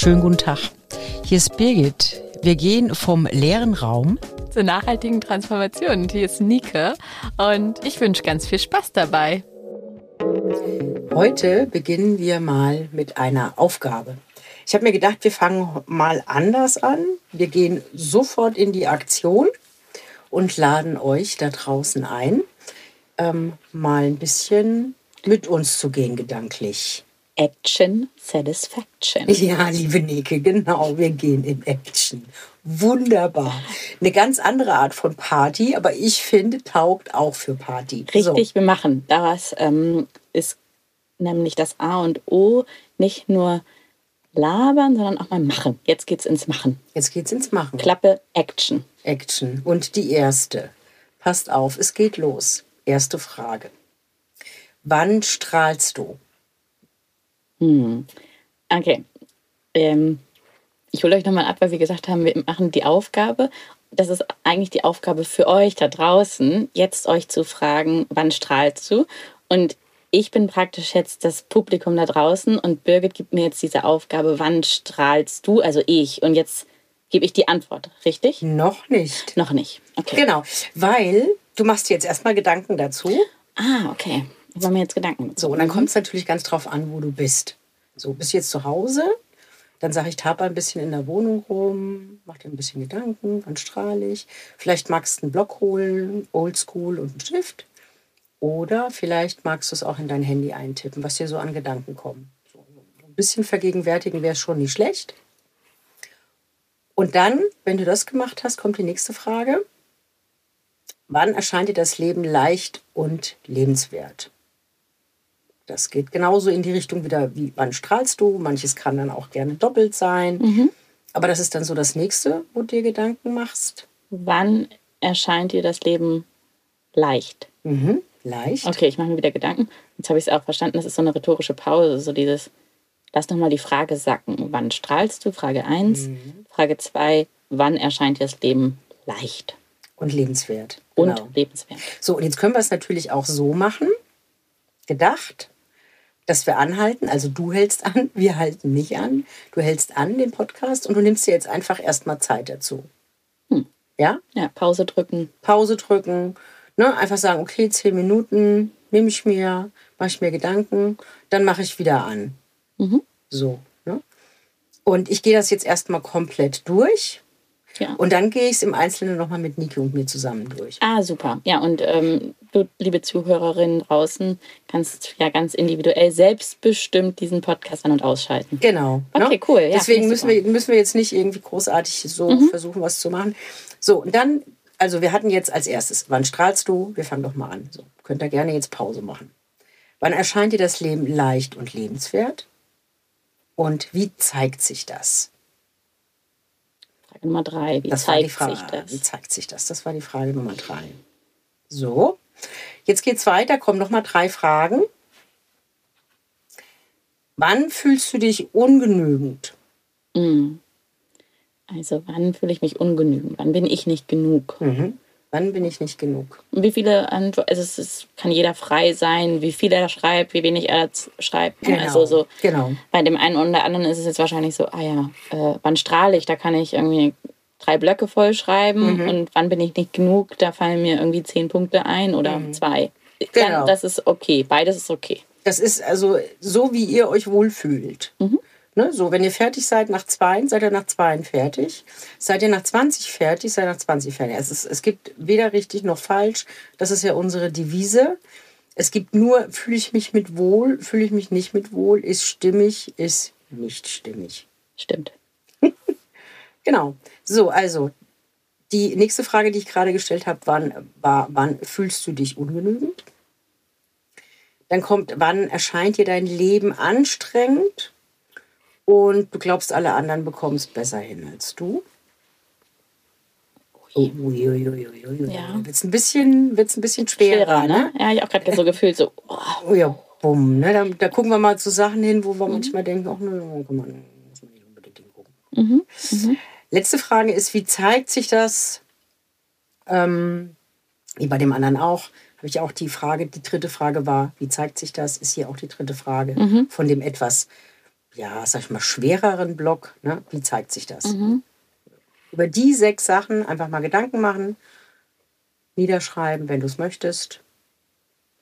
Schönen guten Tag. Hier ist Birgit. Wir gehen vom leeren Raum zur nachhaltigen Transformation. Und hier ist Nike und ich wünsche ganz viel Spaß dabei. Heute beginnen wir mal mit einer Aufgabe. Ich habe mir gedacht, wir fangen mal anders an. Wir gehen sofort in die Aktion und laden euch da draußen ein, ähm, mal ein bisschen mit uns zu gehen gedanklich. Action Satisfaction. Ja, liebe Nike, genau, wir gehen in Action. Wunderbar. Eine ganz andere Art von Party, aber ich finde, taugt auch für Party. Richtig, so. wir machen. Das ähm, ist nämlich das A und O, nicht nur labern, sondern auch mal machen. Jetzt geht's ins Machen. Jetzt geht's ins Machen. Klappe Action. Action. Und die erste. Passt auf, es geht los. Erste Frage. Wann strahlst du? Hm. Okay. Ähm, ich hole euch nochmal ab, weil wir gesagt haben, wir machen die Aufgabe. Das ist eigentlich die Aufgabe für euch da draußen, jetzt euch zu fragen, wann strahlst du? Und ich bin praktisch jetzt das Publikum da draußen und Birgit gibt mir jetzt diese Aufgabe, wann strahlst du, also ich. Und jetzt gebe ich die Antwort, richtig? Noch nicht. Noch nicht. Okay. Genau, weil du machst dir jetzt erstmal Gedanken dazu. Ah, okay. Ich mache mir jetzt Gedanken. So, und dann kommt es natürlich ganz drauf an, wo du bist. So, bist du jetzt zu Hause? Dann sage ich, tappe ein bisschen in der Wohnung rum, mach dir ein bisschen Gedanken, wann strahle ich. Vielleicht magst du einen Block holen, oldschool und einen Stift. Oder vielleicht magst du es auch in dein Handy eintippen, was dir so an Gedanken kommen. So ein bisschen vergegenwärtigen wäre schon nicht schlecht. Und dann, wenn du das gemacht hast, kommt die nächste Frage. Wann erscheint dir das Leben leicht und lebenswert? Das geht genauso in die Richtung wieder, wie wann strahlst du. Manches kann dann auch gerne doppelt sein. Mhm. Aber das ist dann so das nächste, wo du dir Gedanken machst. Wann erscheint dir das Leben leicht? Mhm leicht. Okay, ich mache mir wieder Gedanken. Jetzt habe ich es auch verstanden, das ist so eine rhetorische Pause, so dieses, lass nochmal die Frage sacken. Wann strahlst du? Frage 1. Mhm. Frage 2, wann erscheint dir das Leben leicht? Und lebenswert. Genau. Und lebenswert. So, und jetzt können wir es natürlich auch so machen, gedacht, dass wir anhalten. Also du hältst an, wir halten nicht an. Du hältst an den Podcast und du nimmst dir jetzt einfach erstmal Zeit dazu. Hm. Ja? Ja, Pause drücken. Pause drücken Ne? Einfach sagen, okay, zehn Minuten nehme ich mir, mache ich mir Gedanken, dann mache ich wieder an. Mhm. So. Ne? Und ich gehe das jetzt erstmal komplett durch. Ja. Und dann gehe ich es im Einzelnen nochmal mit Niki und mir zusammen durch. Ah, super. Ja, und ähm, du, liebe Zuhörerinnen draußen, kannst ja ganz individuell selbstbestimmt diesen Podcast an- und ausschalten. Genau. Ne? Okay, ne? cool. Ja, Deswegen müssen wir, müssen wir jetzt nicht irgendwie großartig so mhm. versuchen, was zu machen. So, und dann also wir hatten jetzt als erstes, wann strahlst du? Wir fangen doch mal an. So, könnt ihr gerne jetzt Pause machen. Wann erscheint dir das Leben leicht und lebenswert? Und wie zeigt sich das? Frage Nummer drei. Wie das zeigt Frage, sich das? Wie zeigt sich das? Das war die Frage Nummer drei. So, jetzt geht's weiter. Kommen noch mal drei Fragen. Wann fühlst du dich ungenügend? Mm. Also wann fühle ich mich ungenügend? Wann bin ich nicht genug? Mhm. Wann bin ich nicht genug? Wie viele Antworten, also es ist, kann jeder frei sein, wie viel er schreibt, wie wenig er schreibt. Genau. Also so genau. bei dem einen oder anderen ist es jetzt wahrscheinlich so, ah ja, äh, wann strahle ich? Da kann ich irgendwie drei Blöcke voll schreiben mhm. und wann bin ich nicht genug? Da fallen mir irgendwie zehn Punkte ein oder mhm. zwei. Genau. Dann, das ist okay, beides ist okay. Das ist also so, wie ihr euch wohlfühlt. Mhm. Ne? So, wenn ihr fertig seid nach zwei, seid ihr nach zwei fertig. Seid ihr nach 20 fertig, seid ihr nach 20 fertig. Es, ist, es gibt weder richtig noch falsch. Das ist ja unsere Devise. Es gibt nur, fühle ich mich mit wohl, fühle ich mich nicht mit wohl, ist stimmig, ist nicht stimmig. Stimmt. genau. So, also die nächste Frage, die ich gerade gestellt habe, wann, war, wann fühlst du dich ungenügend? Dann kommt, wann erscheint dir dein Leben anstrengend? Und du glaubst, alle anderen bekommen es besser hin als du. Oh, uiuiuiui. Ja. Wird es ein bisschen, wird's ein bisschen schwerer, schwerer ne? ne? Ja, ich auch gerade so gefühlt so. Oh. oh. ja, bumm. Ne? Da, da, gucken wir mal zu Sachen hin, wo wir mhm. manchmal denken, ach, ne, kann man, muss man nicht unbedingt hingucken. Mhm. Mhm. Letzte Frage ist, wie zeigt sich das, ähm, wie bei dem anderen auch, habe ich auch die Frage, die dritte Frage war, wie zeigt sich das, ist hier auch die dritte Frage mhm. von dem etwas ja, sag ich mal, schwereren Block, ne? wie zeigt sich das? Mhm. Über die sechs Sachen einfach mal Gedanken machen, niederschreiben, wenn du es möchtest.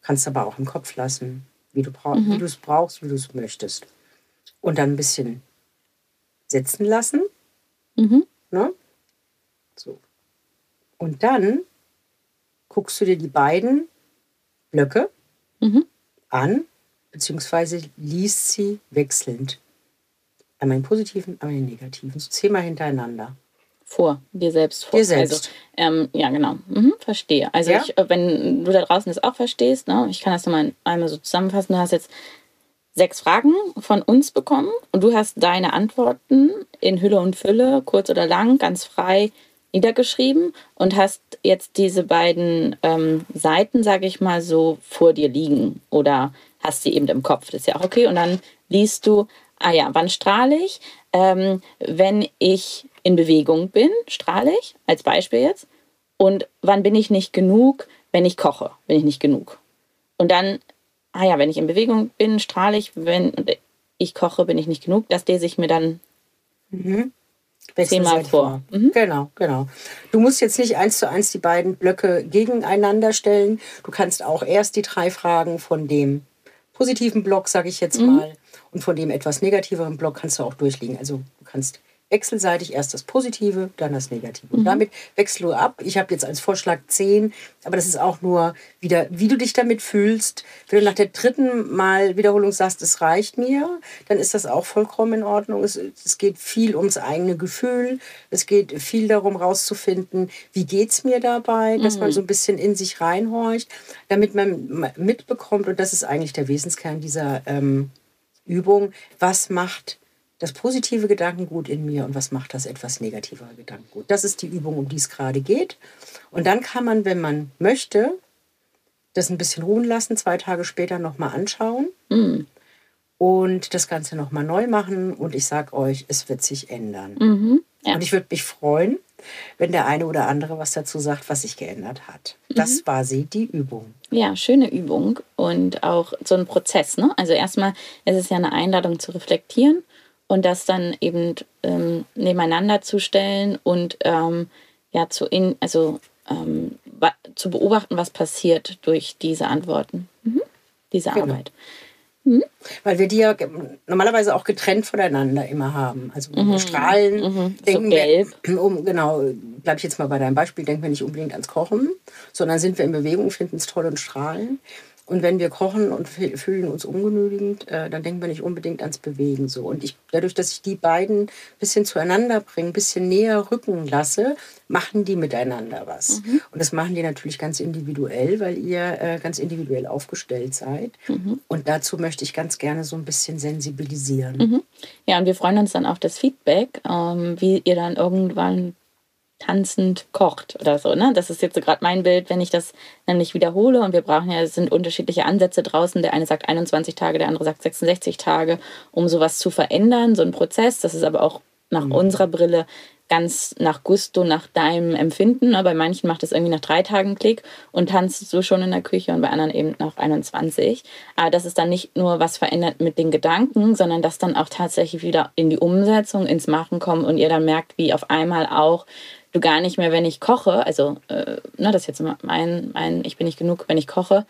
Kannst aber auch im Kopf lassen, wie du mhm. es brauchst, wie du es möchtest. Und dann ein bisschen setzen lassen. Mhm. Ne? So. Und dann guckst du dir die beiden Blöcke mhm. an, beziehungsweise liest sie wechselnd. Einmal den positiven, einmal den negativen. So zehnmal hintereinander. Vor, dir selbst vor. Dir selbst. Also, ähm, ja, genau. Mhm, verstehe. Also, ja? ich, äh, wenn du da draußen das auch verstehst, ne, ich kann das nochmal einmal so zusammenfassen. Du hast jetzt sechs Fragen von uns bekommen und du hast deine Antworten in Hülle und Fülle, kurz oder lang, ganz frei niedergeschrieben und hast jetzt diese beiden ähm, Seiten, sage ich mal, so vor dir liegen oder hast sie eben im Kopf. Das ist ja auch okay. Und dann liest du, ah ja, wann strahle ich? Ähm, wenn ich in Bewegung bin, strahle ich, als Beispiel jetzt. Und wann bin ich nicht genug? Wenn ich koche, bin ich nicht genug. Und dann, ah ja, wenn ich in Bewegung bin, strahle ich, wenn ich koche, bin ich nicht genug. Das lese ich mir dann mhm. zehnmal vor. vor. Mhm. Genau, genau. Du musst jetzt nicht eins zu eins die beiden Blöcke gegeneinander stellen. Du kannst auch erst die drei Fragen von dem positiven Block, sage ich jetzt mhm. mal, und von dem etwas negativeren Block kannst du auch durchliegen. Also du kannst wechselseitig erst das Positive, dann das Negative. Und mhm. damit wechselst du ab. Ich habe jetzt als Vorschlag 10, aber das ist auch nur wieder, wie du dich damit fühlst. Wenn du nach der dritten Mal Wiederholung sagst, es reicht mir, dann ist das auch vollkommen in Ordnung. Es, es geht viel ums eigene Gefühl. Es geht viel darum, rauszufinden, wie geht es mir dabei, dass mhm. man so ein bisschen in sich reinhorcht, damit man mitbekommt, und das ist eigentlich der Wesenskern dieser ähm, Übung, was macht das positive Gedankengut in mir und was macht das etwas negativere Gedankengut. Das ist die Übung, um die es gerade geht. Und dann kann man, wenn man möchte, das ein bisschen ruhen lassen, zwei Tage später nochmal anschauen mhm. und das Ganze nochmal neu machen. Und ich sage euch, es wird sich ändern. Mhm, ja. Und ich würde mich freuen, wenn der eine oder andere was dazu sagt, was sich geändert hat. Mhm. Das war sie, die Übung. Ja, schöne Übung und auch so ein Prozess. Ne? Also erstmal ist es ja eine Einladung zu reflektieren und das dann eben ähm, nebeneinander zu stellen und ähm, ja zu in, also ähm, zu beobachten, was passiert durch diese Antworten, mhm. diese genau. Arbeit. Mhm. Weil wir die ja normalerweise auch getrennt voneinander immer haben. Also mhm. Strahlen mhm. denken so gelb. wir, um, genau, bleibe ich jetzt mal bei deinem Beispiel, denken wir nicht unbedingt ans Kochen, sondern sind wir in Bewegung, finden es toll und strahlen. Und wenn wir kochen und fühlen uns ungenügend, äh, dann denken wir nicht unbedingt ans Bewegen so. Und ich, dadurch, dass ich die beiden ein bisschen zueinander bringe, ein bisschen näher rücken lasse, machen die miteinander was. Mhm. Und das machen die natürlich ganz individuell, weil ihr äh, ganz individuell aufgestellt seid. Mhm. Und dazu möchte ich ganz gerne so ein bisschen sensibilisieren. Mhm. Ja, und wir freuen uns dann auf das Feedback, ähm, wie ihr dann irgendwann tanzend kocht oder so. Ne? Das ist jetzt so gerade mein Bild, wenn ich das nämlich wiederhole. Und wir brauchen ja, es sind unterschiedliche Ansätze draußen. Der eine sagt 21 Tage, der andere sagt 66 Tage, um sowas zu verändern, so ein Prozess. Das ist aber auch nach mhm. unserer Brille ganz nach Gusto, nach deinem Empfinden. Ne? Bei manchen macht es irgendwie nach drei Tagen Klick und tanzt du schon in der Küche und bei anderen eben nach 21. Aber das ist dann nicht nur was verändert mit den Gedanken, sondern das dann auch tatsächlich wieder in die Umsetzung, ins Machen kommt und ihr dann merkt, wie auf einmal auch du gar nicht mehr, wenn ich koche, also äh, ne, das ist jetzt mein, mein, ich bin nicht genug, wenn ich koche,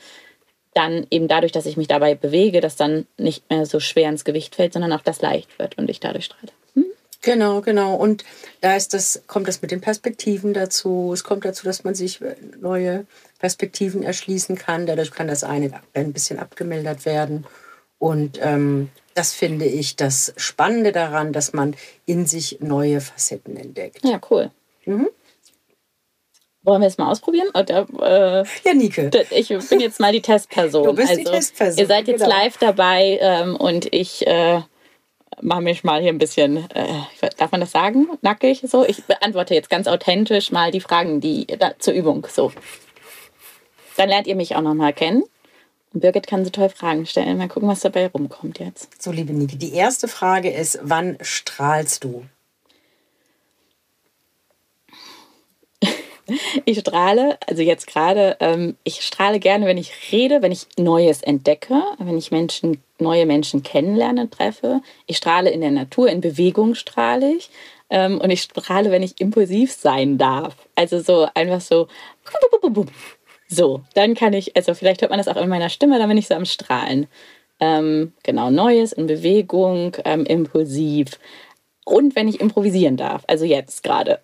dann eben dadurch, dass ich mich dabei bewege, dass dann nicht mehr so schwer ins Gewicht fällt, sondern auch das leicht wird und ich dadurch strahle. Hm? Genau, genau. Und da ist das, kommt das mit den Perspektiven dazu. Es kommt dazu, dass man sich äh, neue Perspektiven erschließen kann. Dadurch kann das eine ein bisschen abgemildert werden. Und ähm, das finde ich das Spannende daran, dass man in sich neue Facetten entdeckt. Ja, cool. Mhm. Wollen wir es mal ausprobieren? Oder, äh, ja, Nike. Ich bin jetzt mal die Testperson. Du bist also, die Testperson. Ihr seid jetzt genau. live dabei ähm, und ich äh, mache mich mal hier ein bisschen, äh, darf man das sagen? Nackig so? Ich beantworte jetzt ganz authentisch mal die Fragen die, da, zur Übung. So. Dann lernt ihr mich auch noch mal kennen. Und Birgit kann so toll Fragen stellen. Mal gucken, was dabei rumkommt jetzt. So, liebe Nike, die erste Frage ist, wann strahlst du? Ich strahle, also jetzt gerade, ähm, ich strahle gerne, wenn ich rede, wenn ich Neues entdecke, wenn ich Menschen, neue Menschen kennenlerne, treffe. Ich strahle in der Natur, in Bewegung strahle ich. Ähm, und ich strahle, wenn ich impulsiv sein darf. Also so einfach so. So, dann kann ich, also vielleicht hört man das auch in meiner Stimme, dann bin ich so am Strahlen. Ähm, genau, Neues in Bewegung, ähm, impulsiv. Und wenn ich improvisieren darf, also jetzt gerade,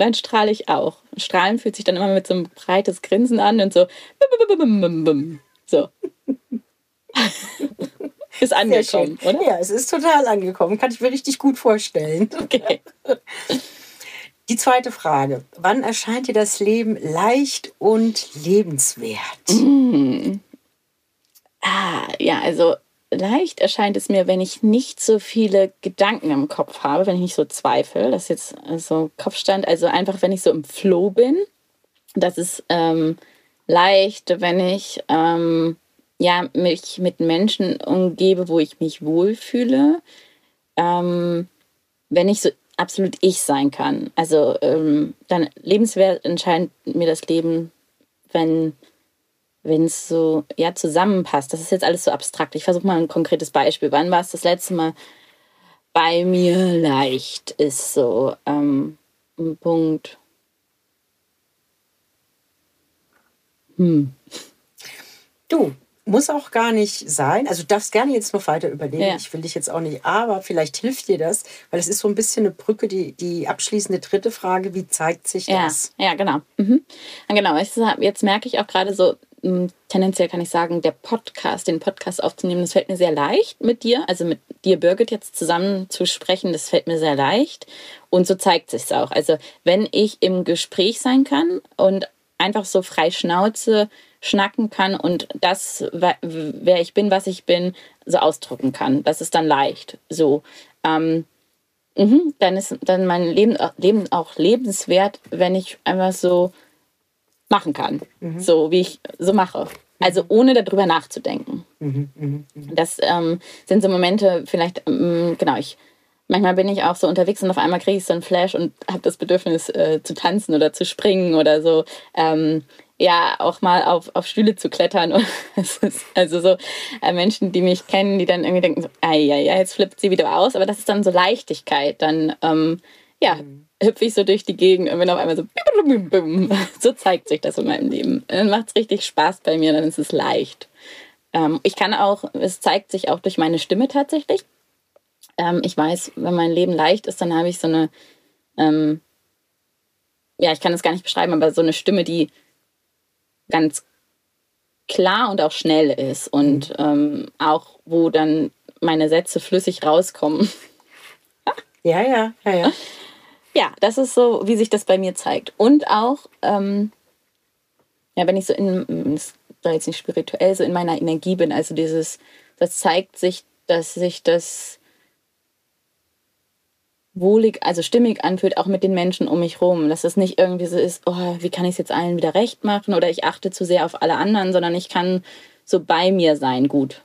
dann strahle ich auch. Strahlen fühlt sich dann immer mit so einem breites Grinsen an und so. So. ist angekommen, oder? Ja, es ist total angekommen. Kann ich mir richtig gut vorstellen. Okay. Die zweite Frage. Wann erscheint dir das Leben leicht und lebenswert? Mm. Ah, ja, also leicht erscheint es mir, wenn ich nicht so viele Gedanken im Kopf habe, wenn ich nicht so zweifle. Das ist jetzt so Kopfstand. Also einfach, wenn ich so im Flow bin. Das ist ähm, leicht, wenn ich ähm, ja, mich mit Menschen umgebe, wo ich mich wohlfühle. Ähm, wenn ich so absolut ich sein kann. Also ähm, dann lebenswert entscheidet mir das Leben, wenn wenn es so ja zusammenpasst. Das ist jetzt alles so abstrakt. Ich versuche mal ein konkretes Beispiel. Wann war es das letzte Mal bei mir leicht? Ist so ähm, ein Punkt. Hm. Du, muss auch gar nicht sein. Also du darfst gerne jetzt noch weiter überlegen. Ja. Ich will dich jetzt auch nicht, aber vielleicht hilft dir das, weil es ist so ein bisschen eine Brücke, die, die abschließende dritte Frage, wie zeigt sich das? Ja, ja genau. Mhm. Genau, jetzt merke ich auch gerade so, tendenziell kann ich sagen, der Podcast, den Podcast aufzunehmen, das fällt mir sehr leicht mit dir, also mit dir, Birgit, jetzt zusammen zu sprechen, das fällt mir sehr leicht. Und so zeigt sich auch. Also wenn ich im Gespräch sein kann und einfach so frei Schnauze schnacken kann und das, wer ich bin, was ich bin, so ausdrücken kann. Das ist dann leicht. So. Ähm, mh, dann ist dann mein Leben, Leben auch lebenswert, wenn ich einfach so machen kann. Mhm. So wie ich so mache. Also ohne darüber nachzudenken. Mhm, mh, mh. Das ähm, sind so Momente, vielleicht, ähm, genau, ich manchmal bin ich auch so unterwegs und auf einmal kriege ich so einen Flash und habe das Bedürfnis äh, zu tanzen oder zu springen oder so. Ähm, ja auch mal auf, auf Stühle zu klettern. also so äh, Menschen, die mich kennen, die dann irgendwie denken, so, ja, jetzt flippt sie wieder aus. Aber das ist dann so Leichtigkeit. Dann, ähm, ja, mhm. Hüpfe ich so durch die Gegend und bin auf einmal so, so zeigt sich das in meinem Leben. Dann macht es richtig Spaß bei mir, dann ist es leicht. Ähm, ich kann auch, es zeigt sich auch durch meine Stimme tatsächlich. Ähm, ich weiß, wenn mein Leben leicht ist, dann habe ich so eine, ähm, ja, ich kann es gar nicht beschreiben, aber so eine Stimme, die ganz klar und auch schnell ist und mhm. ähm, auch wo dann meine Sätze flüssig rauskommen. ja, ja, ja, ja. Ja, das ist so, wie sich das bei mir zeigt. Und auch, ähm, ja, wenn ich so in, da jetzt nicht spirituell, so in meiner Energie bin, also dieses, das zeigt sich, dass sich das wohlig, also stimmig anfühlt, auch mit den Menschen um mich rum. Dass es nicht irgendwie so ist, oh, wie kann ich es jetzt allen wieder recht machen oder ich achte zu sehr auf alle anderen, sondern ich kann so bei mir sein gut.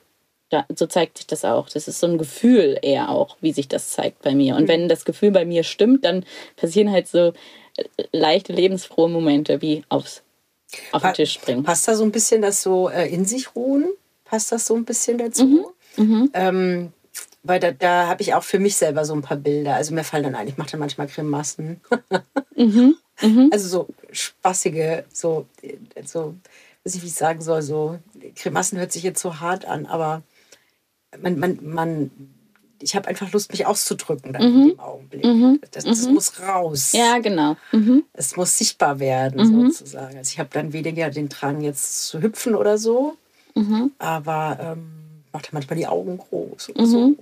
Da, so zeigt sich das auch. Das ist so ein Gefühl eher auch, wie sich das zeigt bei mir. Und mhm. wenn das Gefühl bei mir stimmt, dann passieren halt so äh, leichte, lebensfrohe Momente wie aufs, auf den Tisch springen. Passt da so ein bisschen das so äh, in sich ruhen? Passt das so ein bisschen dazu? Mhm. Mhm. Ähm, weil da, da habe ich auch für mich selber so ein paar Bilder. Also mir fallen dann ein, ich mache dann manchmal Grimassen. mhm. Mhm. Also so spaßige, so, so, weiß ich, wie ich sagen soll, so, Grimassen hört sich jetzt so hart an, aber man, man, man ich habe einfach Lust, mich auszudrücken dann mhm. in dem Augenblick. Mhm. Das, das mhm. muss raus. Ja, genau. Es muss sichtbar werden, mhm. sozusagen. Also ich habe dann weniger den Drang, jetzt zu hüpfen oder so, mhm. aber ähm, macht manchmal die Augen groß oder mhm. so.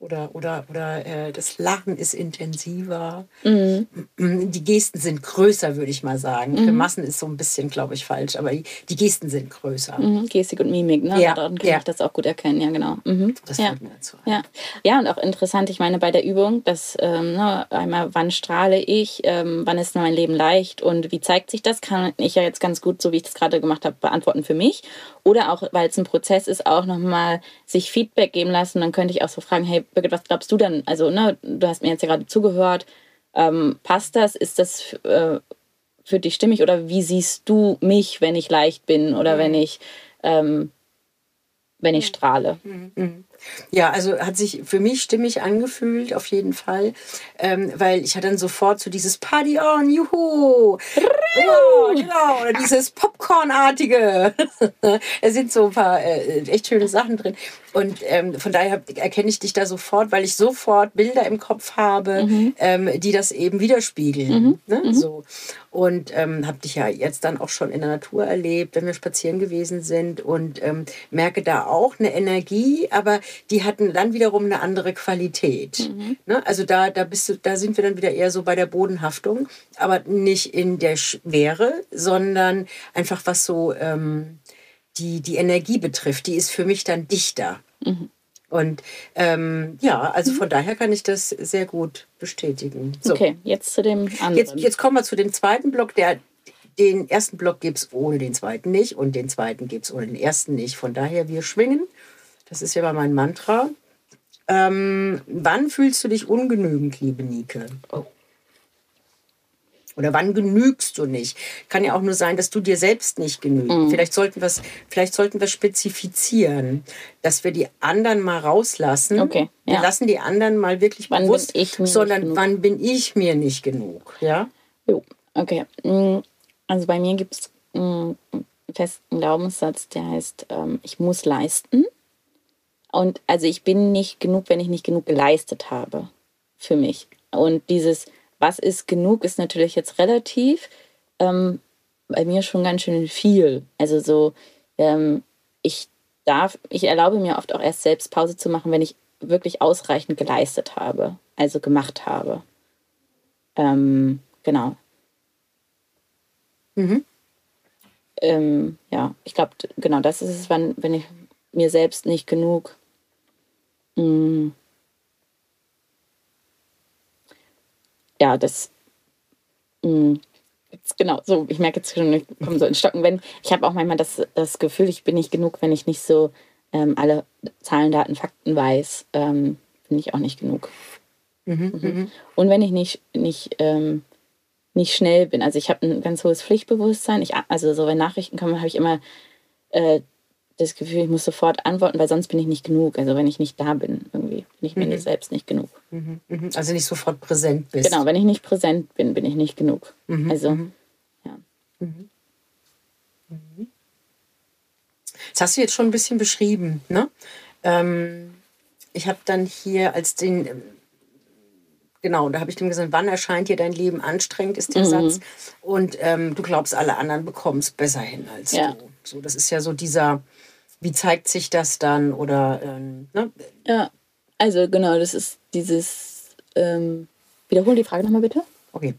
Oder, oder, oder äh, das Lachen ist intensiver. Mhm. Die Gesten sind größer, würde ich mal sagen. Mhm. Grimassen ist so ein bisschen, glaube ich, falsch, aber die, die Gesten sind größer. Mhm. Gestik und Mimik, ne? Ja. Daran kann ja. ich das auch gut erkennen, ja, genau. Mhm. Das ja. mir dazu. Ja. ja, und auch interessant, ich meine, bei der Übung, dass ähm, ne, einmal, wann strahle ich, ähm, wann ist mein Leben leicht und wie zeigt sich das, kann ich ja jetzt ganz gut, so wie ich das gerade gemacht habe, beantworten für mich. Oder auch, weil es ein Prozess ist, auch nochmal sich Feedback geben lassen. Dann könnte ich auch so fragen, hey Birgit, was glaubst du denn? Also, ne, du hast mir jetzt ja gerade zugehört. Ähm, passt das? Ist das äh, für dich stimmig oder wie siehst du mich, wenn ich leicht bin oder wenn ich ähm, wenn ich strahle. Ja, also hat sich für mich stimmig angefühlt, auf jeden Fall. Ähm, weil ich hatte dann sofort so dieses Party on, juhu! ja, genau, oder dieses Popcorn-artige. es sind so ein paar äh, echt schöne Sachen drin. Und ähm, von daher erkenne ich dich da sofort, weil ich sofort Bilder im Kopf habe, mhm. ähm, die das eben widerspiegeln. Mhm. Ne? Mhm. So. Und ähm, habe dich ja jetzt dann auch schon in der Natur erlebt, wenn wir spazieren gewesen sind und ähm, merke da auch eine Energie, aber die hatten dann wiederum eine andere Qualität. Mhm. Ne? Also da, da bist du, da sind wir dann wieder eher so bei der Bodenhaftung, aber nicht in der Schwere, sondern einfach was so ähm, die, die Energie betrifft, die ist für mich dann dichter. Mhm. Und ähm, ja, also mhm. von daher kann ich das sehr gut bestätigen. So. Okay, jetzt zu dem anderen. Jetzt, jetzt kommen wir zu dem zweiten Block. Der, den ersten Block gibt es ohne den zweiten nicht und den zweiten gibt es ohne den ersten nicht. Von daher, wir schwingen. Das ist ja mal mein Mantra. Ähm, wann fühlst du dich ungenügend, liebe Nike? Oh. Oder wann genügst du nicht? Kann ja auch nur sein, dass du dir selbst nicht genügst. Mhm. Vielleicht sollten wir vielleicht sollten wir spezifizieren, dass wir die anderen mal rauslassen. Okay, ja. Wir lassen die anderen mal wirklich wann bewusst, sondern wann bin ich mir nicht genug? Ja. Jo, okay. Mm, also bei mir gibt es mm, einen festen Glaubenssatz, der heißt, ähm, ich muss leisten. Und also ich bin nicht genug, wenn ich nicht genug geleistet habe für mich. Und dieses was ist genug, ist natürlich jetzt relativ. Ähm, bei mir schon ganz schön viel. Also so, ähm, ich darf, ich erlaube mir oft auch erst selbst Pause zu machen, wenn ich wirklich ausreichend geleistet habe, also gemacht habe. Ähm, genau. Mhm. Ähm, ja, ich glaube, genau das ist es, wann, wenn ich mir selbst nicht genug mh, mm, ja, das mh, mm, jetzt, genau, so, ich merke jetzt schon, ich komme so ins Stocken, wenn, ich habe auch manchmal das, das Gefühl, ich bin nicht genug, wenn ich nicht so ähm, alle Zahlen, Daten, Fakten weiß, ähm, bin ich auch nicht genug. Mhm, mhm. mhm. Und wenn ich nicht, nicht, ähm, nicht schnell bin, also ich habe ein ganz hohes Pflichtbewusstsein, ich, also so wenn Nachrichten kommen, habe ich immer äh, das Gefühl, ich muss sofort antworten, weil sonst bin ich nicht genug. Also wenn ich nicht da bin, irgendwie bin ich mir mhm. selbst nicht genug. Mhm. mhm. Also nicht sofort präsent bist. Genau, wenn ich nicht präsent bin, bin ich nicht genug. Mhm. Also, mhm. ja. Mhm. Das hast du jetzt schon ein bisschen beschrieben. Ne? Ähm, ich habe dann hier als den, ähm, genau, da habe ich dem gesagt, wann erscheint dir dein Leben anstrengend, ist der Satz. Und ähm, du glaubst, alle anderen bekommen es besser hin als ja. du. So, das ist ja so dieser, wie zeigt sich das dann? Oder ähm, ne? Ja, also genau, das ist dieses. Ähm, wiederhol die Frage nochmal bitte. Okay.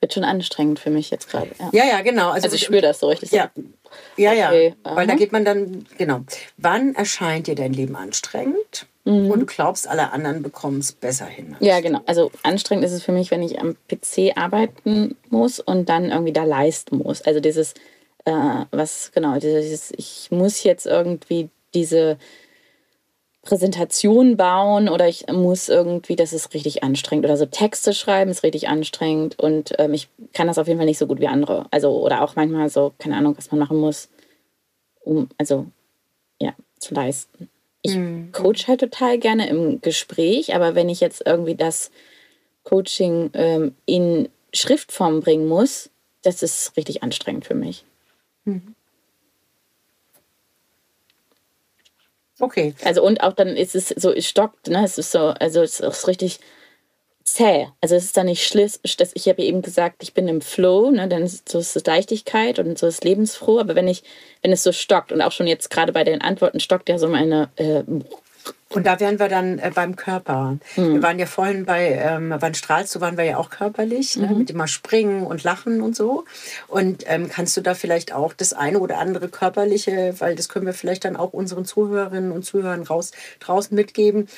Wird schon anstrengend für mich jetzt gerade. Ja. ja, ja, genau. Also, also ich spüre das so richtig. Ja, ja, okay. ja. Weil da geht man dann, genau. Wann erscheint dir dein Leben anstrengend? Mhm. Und du glaubst, alle anderen bekommen es besser hin. Ja, genau. Also anstrengend ist es für mich, wenn ich am PC arbeiten muss und dann irgendwie da leisten muss. Also dieses äh, was genau, dieses, ich muss jetzt irgendwie diese Präsentation bauen oder ich muss irgendwie, das ist richtig anstrengend. Oder so Texte schreiben ist richtig anstrengend und ähm, ich kann das auf jeden Fall nicht so gut wie andere. Also, oder auch manchmal so, keine Ahnung, was man machen muss, um, also, ja, zu leisten. Ich mhm. coach halt total gerne im Gespräch, aber wenn ich jetzt irgendwie das Coaching ähm, in Schriftform bringen muss, das ist richtig anstrengend für mich. Mhm. Okay. Also und auch dann ist es so, es stockt, ne? Es ist so, also es ist richtig zäh. Also es ist dann nicht schlimm. Ich habe eben gesagt, ich bin im Flow, ne? Dann ist so ist Leichtigkeit und so ist lebensfroh. Aber wenn ich, wenn es so stockt und auch schon jetzt gerade bei den Antworten stockt ja so meine äh, und da wären wir dann äh, beim Körper. Mhm. Wir waren ja vorhin bei, ähm, wann strahlst du, waren wir ja auch körperlich, ne? mhm. mit dem mal springen und lachen und so. Und ähm, kannst du da vielleicht auch das eine oder andere körperliche, weil das können wir vielleicht dann auch unseren Zuhörerinnen und Zuhörern raus, draußen mitgeben,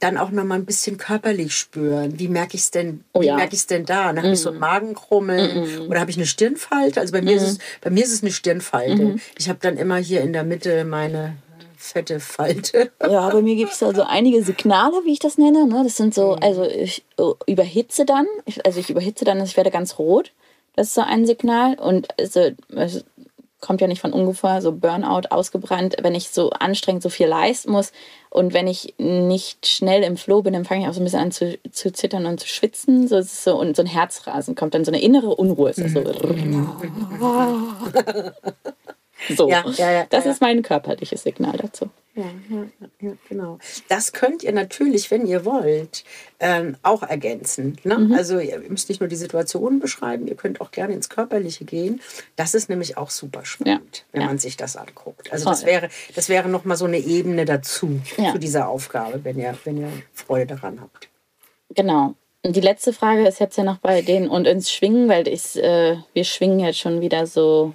dann auch noch mal ein bisschen körperlich spüren. Wie merke ich es denn? Oh, wie ja. merke ich es denn da? Ne? Habe ich so ein mhm. Magenkrummeln mhm. oder habe ich eine Stirnfalte? Also bei mir ist es bei mir ist es eine Stirnfalte. Mhm. Ich habe dann immer hier in der Mitte meine fette Falte. Ja, bei mir gibt es also einige Signale, wie ich das nenne. Ne? Das sind so, mhm. also ich oh, überhitze dann, also ich überhitze dann, ich werde ganz rot. Das ist so ein Signal. Und also, es kommt ja nicht von ungefähr, so Burnout, ausgebrannt, wenn ich so anstrengend so viel leisten muss und wenn ich nicht schnell im Flow bin, dann fange ich auch so ein bisschen an zu, zu zittern und zu schwitzen. So, ist so, und so ein Herzrasen kommt dann, so eine innere Unruhe. Ist das so. So, ja, ja, ja, das ist mein körperliches Signal dazu. Ja, ja, genau. Das könnt ihr natürlich, wenn ihr wollt, ähm, auch ergänzen. Ne? Mhm. Also ihr müsst nicht nur die Situation beschreiben, ihr könnt auch gerne ins Körperliche gehen. Das ist nämlich auch super spannend, wenn man sich das anguckt. Also Voll. das wäre, das wäre nochmal so eine Ebene dazu, zu dieser Aufgabe, wenn ihr, wenn ihr Freude daran habt. Genau. Und die letzte Frage ist jetzt ja noch bei denen und ins Schwingen, weil ich, äh, wir schwingen jetzt schon wieder so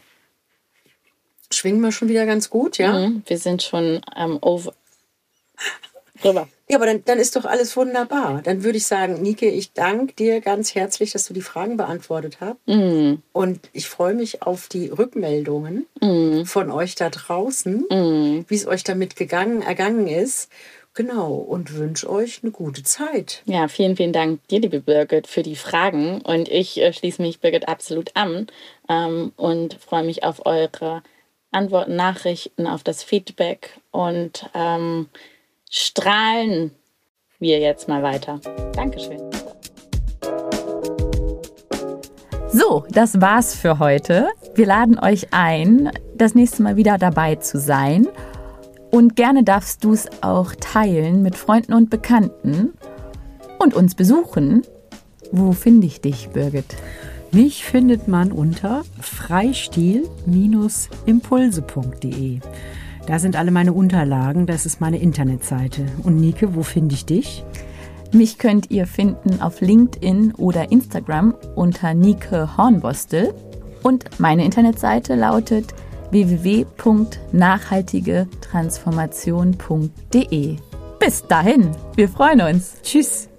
schwingen wir schon wieder ganz gut, ja? Mhm, wir sind schon ähm, over. Drüber. Ja, aber dann, dann ist doch alles wunderbar. Dann würde ich sagen, Nike, ich danke dir ganz herzlich, dass du die Fragen beantwortet hast. Mhm. Und ich freue mich auf die Rückmeldungen mhm. von euch da draußen, mhm. wie es euch damit gegangen, ergangen ist. Genau, und wünsche euch eine gute Zeit. Ja, vielen, vielen Dank dir, liebe Birgit, für die Fragen. Und ich äh, schließe mich Birgit absolut an ähm, und freue mich auf eure Antworten, Nachrichten, auf das Feedback und ähm, strahlen wir jetzt mal weiter. Dankeschön. So, das war's für heute. Wir laden euch ein, das nächste Mal wieder dabei zu sein. Und gerne darfst du es auch teilen mit Freunden und Bekannten und uns besuchen. Wo finde ich dich, Birgit? Mich findet man unter freistil-impulse.de. Da sind alle meine Unterlagen, das ist meine Internetseite. Und Nike, wo finde ich dich? Mich könnt ihr finden auf LinkedIn oder Instagram unter Nike Hornbostel. Und meine Internetseite lautet www.nachhaltigetransformation.de. Bis dahin, wir freuen uns. Tschüss.